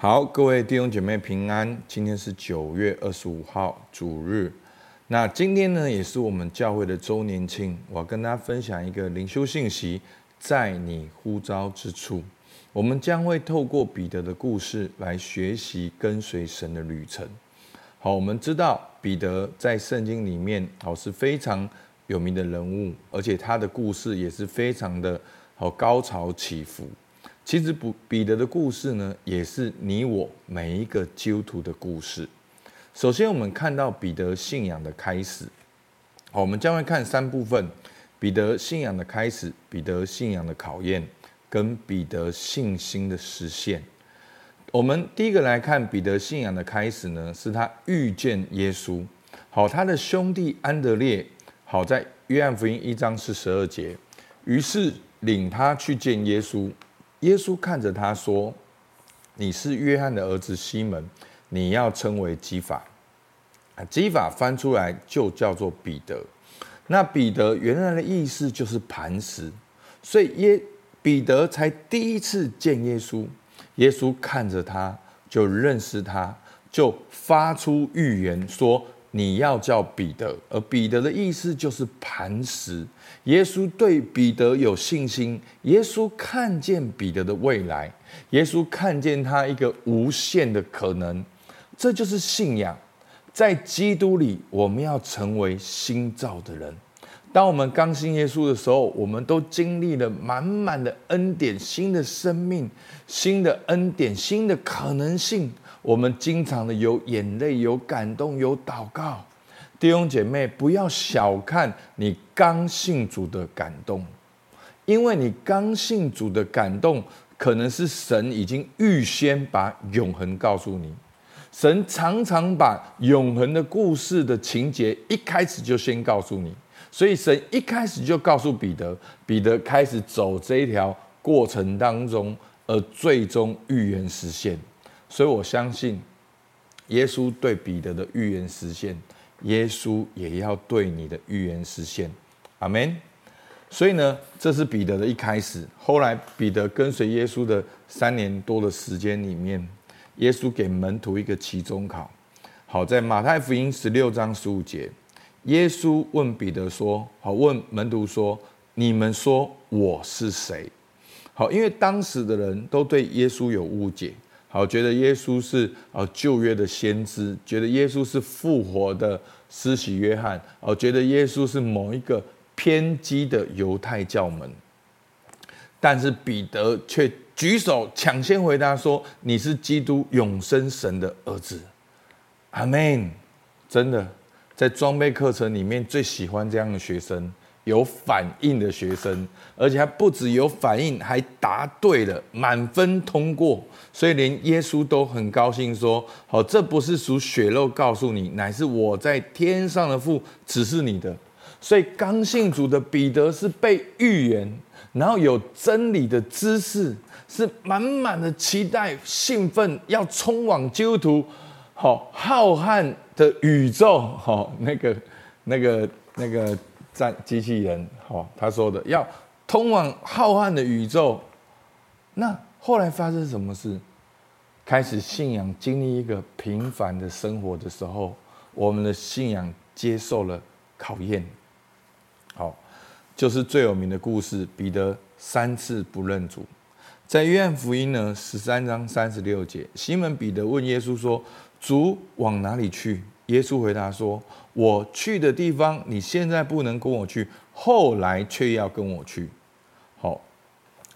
好，各位弟兄姐妹平安。今天是九月二十五号主日，那今天呢也是我们教会的周年庆。我要跟大家分享一个灵修信息，在你呼召之处，我们将会透过彼得的故事来学习跟随神的旅程。好，我们知道彼得在圣经里面好是非常有名的人物，而且他的故事也是非常的好高潮起伏。其实不，彼得的故事呢，也是你我每一个基督徒的故事。首先，我们看到彼得信仰的开始。好，我们将会看三部分：彼得信仰的开始、彼得信仰的考验，跟彼得信心的实现。我们第一个来看彼得信仰的开始呢，是他遇见耶稣。好，他的兄弟安德烈，好在约翰福音一章四十二节，于是领他去见耶稣。耶稣看着他说：“你是约翰的儿子西门，你要称为基法。啊，基法翻出来就叫做彼得。那彼得原来的意思就是磐石，所以耶彼得才第一次见耶稣。耶稣看着他就认识他，就发出预言说。”你要叫彼得，而彼得的意思就是磐石。耶稣对彼得有信心，耶稣看见彼得的未来，耶稣看见他一个无限的可能，这就是信仰。在基督里，我们要成为新造的人。当我们刚信耶稣的时候，我们都经历了满满的恩典、新的生命、新的恩典、新的可能性。我们经常的有眼泪、有感动、有祷告，弟兄姐妹，不要小看你刚信主的感动，因为你刚信主的感动，可能是神已经预先把永恒告诉你。神常常把永恒的故事的情节一开始就先告诉你，所以神一开始就告诉彼得，彼得开始走这一条过程当中，而最终预言实现。所以我相信，耶稣对彼得的预言实现，耶稣也要对你的预言实现，阿门。所以呢，这是彼得的一开始。后来彼得跟随耶稣的三年多的时间里面，耶稣给门徒一个期中考。好，在马太福音十六章十五节，耶稣问彼得说：“好，问门徒说，你们说我是谁？”好，因为当时的人都对耶稣有误解。好，觉得耶稣是啊旧约的先知，觉得耶稣是复活的施洗约翰，哦，觉得耶稣是某一个偏激的犹太教门。但是彼得却举手抢先回答说：“你是基督永生神的儿子。”阿门。真的，在装备课程里面最喜欢这样的学生。有反应的学生，而且还不止有反应，还答对了，满分通过。所以连耶稣都很高兴，说：“好，这不是属血肉告诉你，乃是我在天上的父指示你的。”所以刚信主的彼得是被预言，然后有真理的知识，是满满的期待、兴奋，要冲往基督徒。好，浩瀚的宇宙，好，那个、那个、那个。战机器人，好，他说的要通往浩瀚的宇宙。那后来发生什么事？开始信仰经历一个平凡的生活的时候，我们的信仰接受了考验。好，就是最有名的故事：彼得三次不认主。在约翰福音呢十三章三十六节，西门彼得问耶稣说：“主往哪里去？”耶稣回答说：“我去的地方，你现在不能跟我去，后来却要跟我去。”好，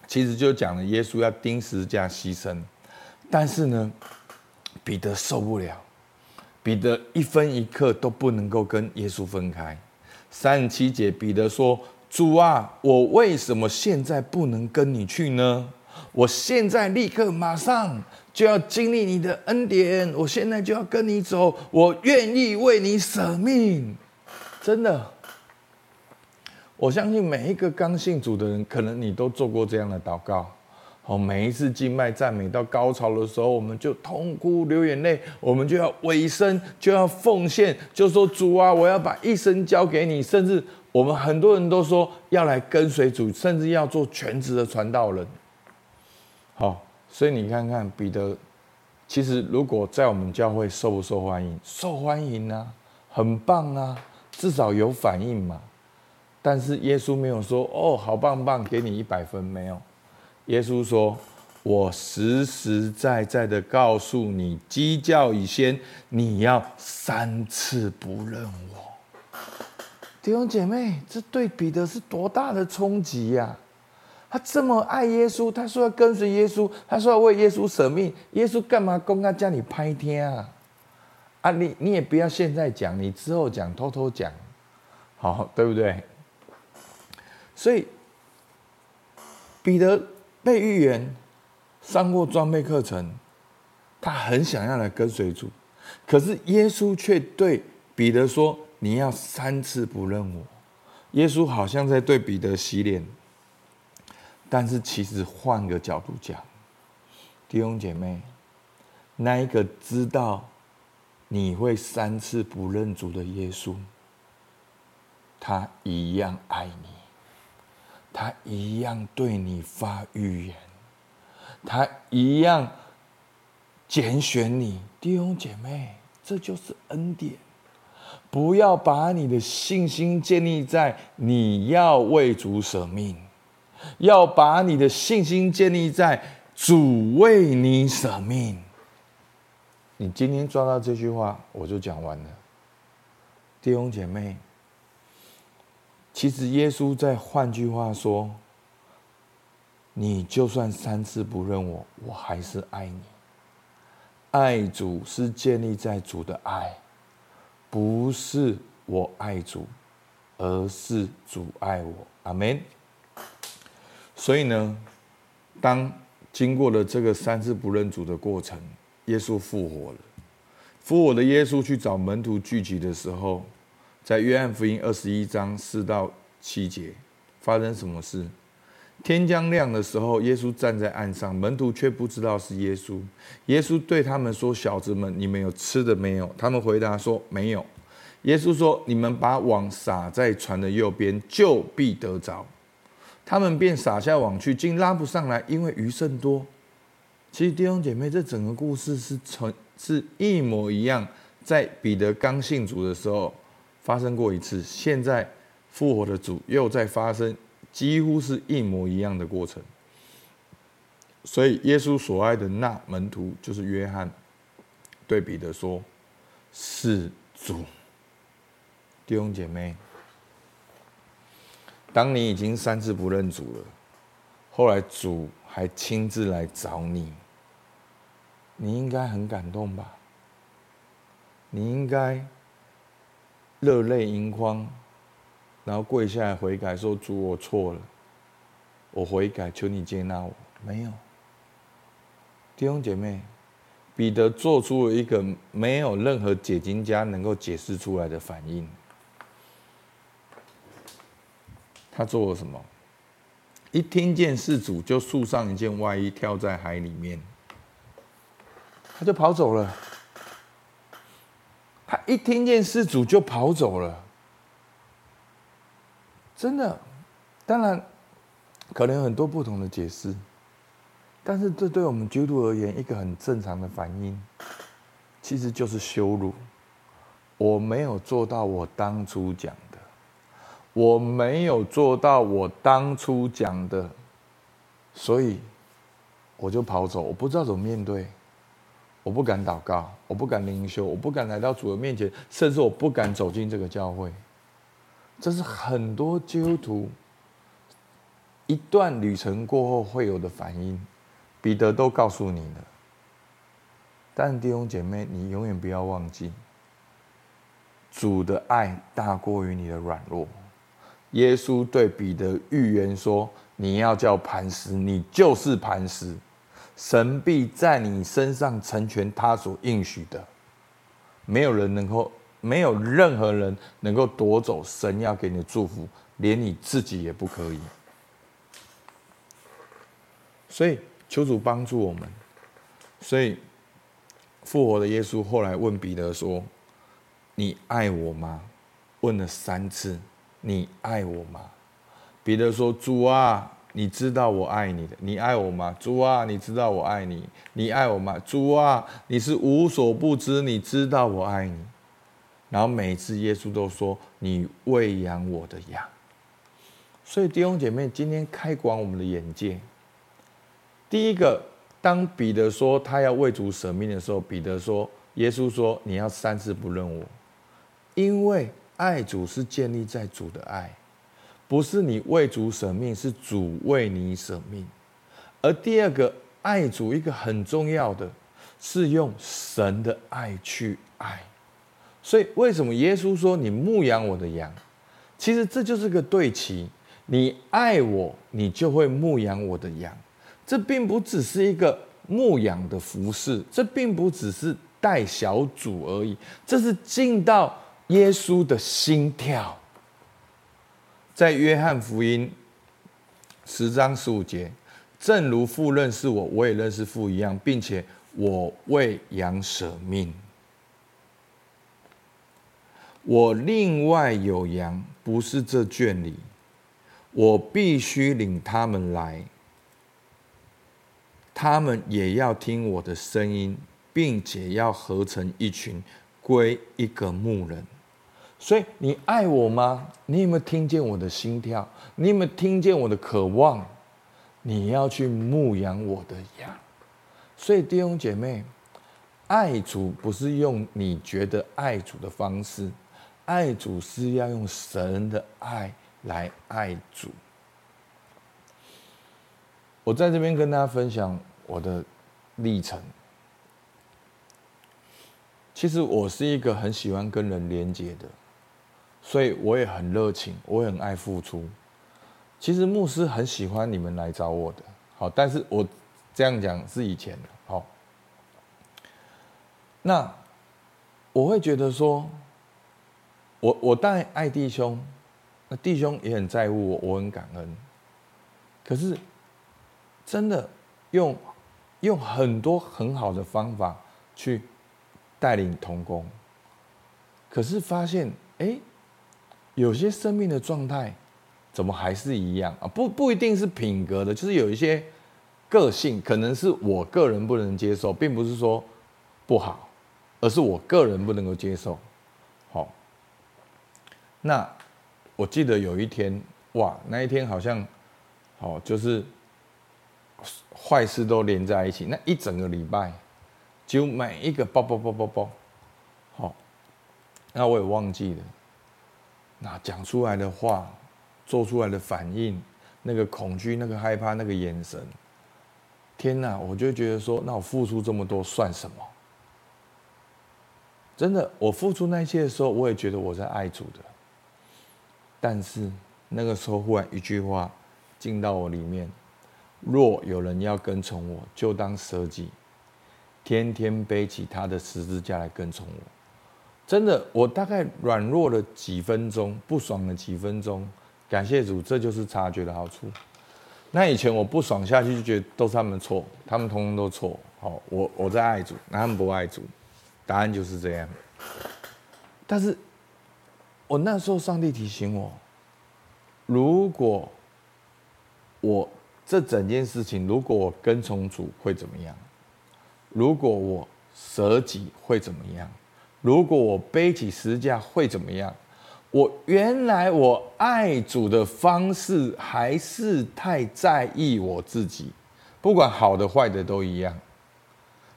其实就讲了耶稣要钉十字架牺牲，但是呢，彼得受不了，彼得一分一刻都不能够跟耶稣分开。三十七节，彼得说：“主啊，我为什么现在不能跟你去呢？我现在立刻马上。”就要经历你的恩典，我现在就要跟你走，我愿意为你舍命，真的。我相信每一个刚信主的人，可能你都做过这样的祷告。好，每一次敬拜赞美到高潮的时候，我们就痛哭流眼泪，我们就要委身，就要奉献，就说主啊，我要把一生交给你。甚至我们很多人都说要来跟随主，甚至要做全职的传道人。好。所以你看看彼得，其实如果在我们教会受不受欢迎？受欢迎啊，很棒啊，至少有反应嘛。但是耶稣没有说哦，好棒棒，给你一百分，没有。耶稣说：“我实实在在的告诉你，鸡叫以先，你要三次不认我。”弟兄姐妹，这对彼得是多大的冲击呀！他这么爱耶稣，他说要跟随耶稣，他说要为耶稣舍命。耶稣干嘛公开叫你拍天啊？啊，你你也不要现在讲，你之后讲，偷偷讲，好，对不对？所以彼得被预言，上过装备课程，他很想要来跟随主，可是耶稣却对彼得说：“你要三次不认我。”耶稣好像在对彼得洗脸。但是其实换个角度讲，弟兄姐妹，那一个知道你会三次不认主的耶稣，他一样爱你，他一样对你发预言，他一样拣选你，弟兄姐妹，这就是恩典。不要把你的信心建立在你要为主舍命。要把你的信心建立在主为你舍命。你今天抓到这句话，我就讲完了。弟兄姐妹，其实耶稣在换句话说，你就算三次不认我，我还是爱你。爱主是建立在主的爱，不是我爱主，而是主爱我。阿门。所以呢，当经过了这个三次不认主的过程，耶稣复活了。复活的耶稣去找门徒聚集的时候，在约翰福音二十一章四到七节，发生什么事？天将亮的时候，耶稣站在岸上，门徒却不知道是耶稣。耶稣对他们说：“小子们，你们有吃的没有？”他们回答说：“没有。”耶稣说：“你们把网撒在船的右边，就必得着。”他们便撒下网去，竟拉不上来，因为鱼甚多。其实弟兄姐妹，这整个故事是从是一模一样，在彼得刚信主的时候发生过一次，现在复活的主又在发生，几乎是一模一样的过程。所以耶稣所爱的那门徒就是约翰，对彼得说：“是主。”弟兄姐妹。当你已经三次不认主了，后来主还亲自来找你，你应该很感动吧？你应该热泪盈眶，然后跪下来悔改，说：“主，我错了，我悔改，求你接纳我。”没有，弟兄姐妹，彼得做出了一个没有任何解经家能够解释出来的反应。他做了什么？一听见是主，就束上一件外衣，跳在海里面，他就跑走了。他一听见是主，就跑走了。真的，当然可能有很多不同的解释，但是这对我们基督徒而言，一个很正常的反应，其实就是羞辱。我没有做到我当初讲。我没有做到我当初讲的，所以我就跑走。我不知道怎么面对，我不敢祷告，我不敢灵修，我不敢来到主的面前，甚至我不敢走进这个教会。这是很多基督徒一段旅程过后会有的反应。彼得都告诉你了，但弟兄姐妹，你永远不要忘记，主的爱大过于你的软弱。耶稣对彼得预言说：“你要叫磐石，你就是磐石，神必在你身上成全他所应许的。没有人能够，没有任何人能够夺走神要给你的祝福，连你自己也不可以。所以求主帮助我们。所以复活的耶稣后来问彼得说：‘你爱我吗？’问了三次。”你爱我吗？彼得说：“主啊，你知道我爱你的，你爱我吗？主啊，你知道我爱你，你爱我吗？主啊，你是无所不知，你知道我爱你。然后每次耶稣都说：“你喂养我的羊。”所以弟兄姐妹，今天开广我们的眼界。第一个，当彼得说他要为主舍命的时候，彼得说：“耶稣说你要三次不认我，因为爱主是建立在主的爱，不是你为主舍命，是主为你舍命。”而第二个，爱主一个很重要的是用神的爱去爱。所以为什么耶稣说你牧养我的羊？其实这就是个对齐。你爱我，你就会牧养我的羊。这并不只是一个牧养的服饰，这并不只是带小组而已，这是进到耶稣的心跳。在约翰福音十章十五节，正如父认识我，我也认识父一样，并且我为羊舍命。我另外有羊，不是这圈里。我必须领他们来，他们也要听我的声音，并且要合成一群，归一个牧人。所以，你爱我吗？你有没有听见我的心跳？你有没有听见我的渴望？你要去牧养我的羊。所以，弟兄姐妹，爱主不是用你觉得爱主的方式，爱主是要用神的爱。来爱主。我在这边跟大家分享我的历程。其实我是一个很喜欢跟人连接的，所以我也很热情，我也很爱付出。其实牧师很喜欢你们来找我的，好，但是我这样讲是以前的，好。那我会觉得说，我我当然爱弟兄。那弟兄也很在乎我，我很感恩。可是，真的用用很多很好的方法去带领同工，可是发现，哎，有些生命的状态怎么还是一样啊？不不一定是品格的，就是有一些个性，可能是我个人不能接受，并不是说不好，而是我个人不能够接受。好，那。我记得有一天，哇，那一天好像，哦，就是坏事都连在一起。那一整个礼拜，就每一个爆爆爆爆爆，好，那我也忘记了。那讲出来的话，做出来的反应，那个恐惧，那个害怕，那个眼神，天哪！我就觉得说，那我付出这么多算什么？真的，我付出那些的时候，我也觉得我在爱主的。但是那个时候，忽然一句话进到我里面：若有人要跟从我，就当舍己，天天背起他的十字架来跟从我。真的，我大概软弱了几分钟，不爽了几分钟。感谢主，这就是察觉的好处。那以前我不爽下去，就觉得都是他们错，他们通通都错。好，我我在爱主，那他们不爱主，答案就是这样。但是。我那时候，上帝提醒我：如果我这整件事情，如果我跟从主会怎么样？如果我舍己会怎么样？如果我背起十字架会怎么样？我原来我爱主的方式还是太在意我自己，不管好的坏的都一样。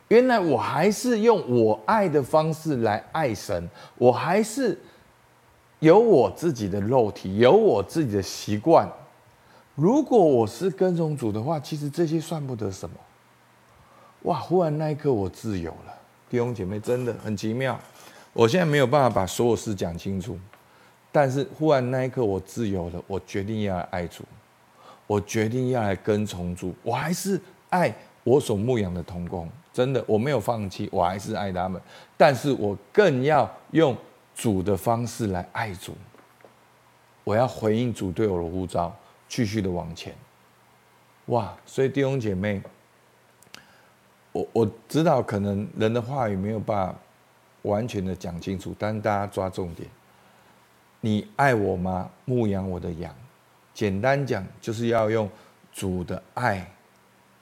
原来我还是用我爱的方式来爱神，我还是。有我自己的肉体，有我自己的习惯。如果我是跟从主的话，其实这些算不得什么。哇！忽然那一刻我自由了，弟兄姐妹，真的很奇妙。我现在没有办法把所有事讲清楚，但是忽然那一刻我自由了，我决定要来爱主，我决定要来跟从主。我还是爱我所牧养的童工，真的我没有放弃，我还是爱他们，但是我更要用。主的方式来爱主，我要回应主对我的呼召，继续的往前。哇！所以弟兄姐妹，我我知道可能人的话语没有办法完全的讲清楚，但大家抓重点。你爱我吗？牧养我的羊，简单讲就是要用主的爱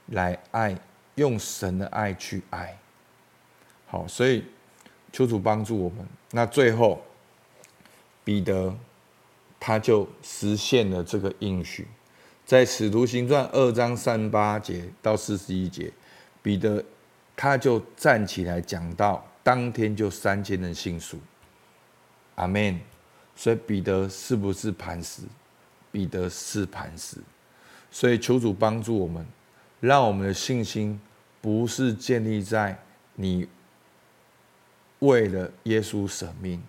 来爱，用神的爱去爱。好，所以求主帮助我们。那最后，彼得他就实现了这个应许，在使徒行传二章三八节到四十一节，彼得他就站起来讲到，当天就三千人信主。阿门。所以彼得是不是磐石？彼得是磐石。所以求主帮助我们，让我们的信心不是建立在你为了耶稣舍命，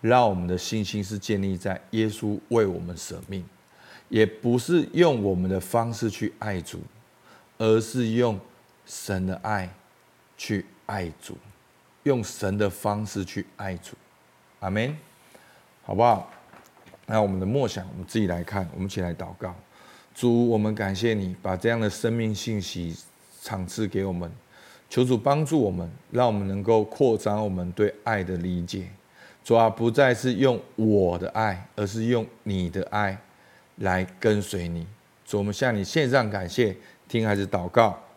让我们的信心是建立在耶稣为我们舍命，也不是用我们的方式去爱主，而是用神的爱去爱主，用神的方式去爱主。阿门。好不好？那我们的默想，我们自己来看。我们一起来祷告：主，我们感谢你把这样的生命信息赏赐给我们。求主帮助我们，让我们能够扩张我们对爱的理解。主啊，不再是用我的爱，而是用你的爱来跟随你。主，我们向你献上感谢，听孩子祷告，